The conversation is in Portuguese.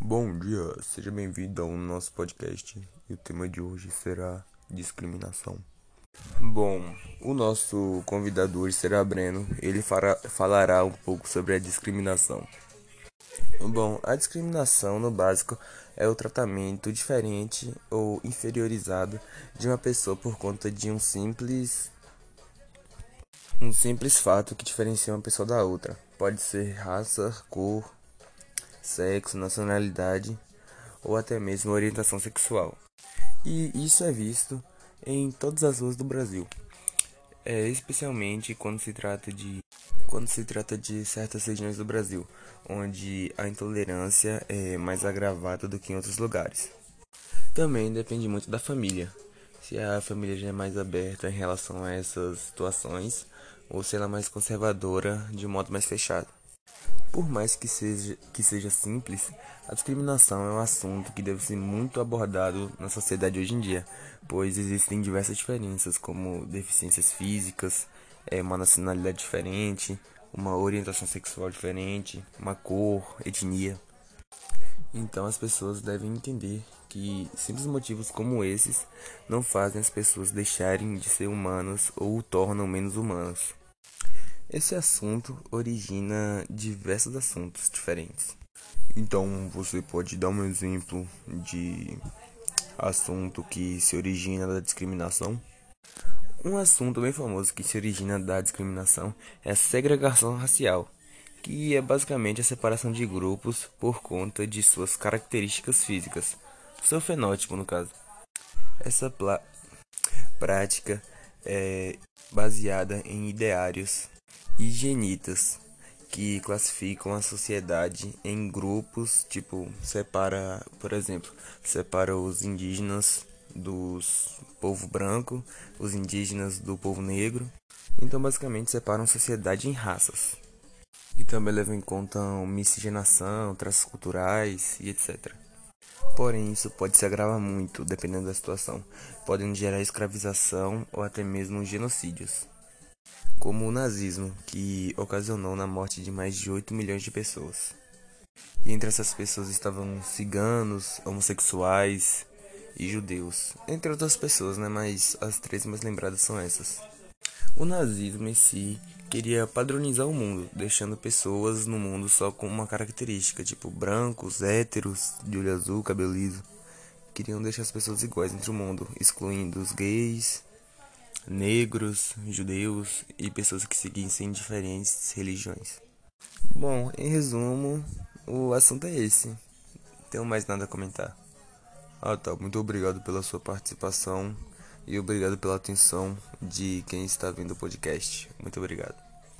Bom dia, seja bem-vindo ao nosso podcast e o tema de hoje será discriminação. Bom, o nosso convidado hoje será Breno, ele fará, falará um pouco sobre a discriminação. Bom, a discriminação no básico é o tratamento diferente ou inferiorizado de uma pessoa por conta de um simples um simples fato que diferencia uma pessoa da outra. Pode ser raça, cor, sexo, nacionalidade ou até mesmo orientação sexual. E isso é visto em todas as ruas do Brasil, é, especialmente quando se trata de quando se trata de certas regiões do Brasil, onde a intolerância é mais agravada do que em outros lugares. Também depende muito da família. Se a família já é mais aberta em relação a essas situações, ou se ela é mais conservadora de modo mais fechado. Por mais que seja, que seja simples, a discriminação é um assunto que deve ser muito abordado na sociedade hoje em dia, pois existem diversas diferenças, como deficiências físicas, é, uma nacionalidade diferente, uma orientação sexual diferente, uma cor, etnia. Então as pessoas devem entender que simples motivos como esses não fazem as pessoas deixarem de ser humanos ou o tornam menos humanos. Esse assunto origina diversos assuntos diferentes. Então, você pode dar um exemplo de assunto que se origina da discriminação? Um assunto bem famoso que se origina da discriminação é a segregação racial, que é basicamente a separação de grupos por conta de suas características físicas, seu fenótipo no caso. Essa prática é baseada em ideários higienitas que classificam a sociedade em grupos, tipo, separa, por exemplo, separa os indígenas dos povo branco, os indígenas do povo negro. Então, basicamente, separam a sociedade em raças. E também levam em conta miscigenação, traços culturais e etc. Porém, isso pode se agravar muito, dependendo da situação, podendo gerar escravização ou até mesmo genocídios como o nazismo, que ocasionou na morte de mais de 8 milhões de pessoas. E entre essas pessoas estavam ciganos, homossexuais e judeus, entre outras pessoas, né? Mas as três mais lembradas são essas. O nazismo em si queria padronizar o mundo, deixando pessoas no mundo só com uma característica, tipo brancos, héteros, de olho azul, cabelo liso. Queriam deixar as pessoas iguais entre o mundo, excluindo os gays, negros, judeus e pessoas que seguissem diferentes religiões. Bom, em resumo, o assunto é esse. Não tenho mais nada a comentar. Ah tá, muito obrigado pela sua participação e obrigado pela atenção de quem está vendo o podcast. Muito obrigado.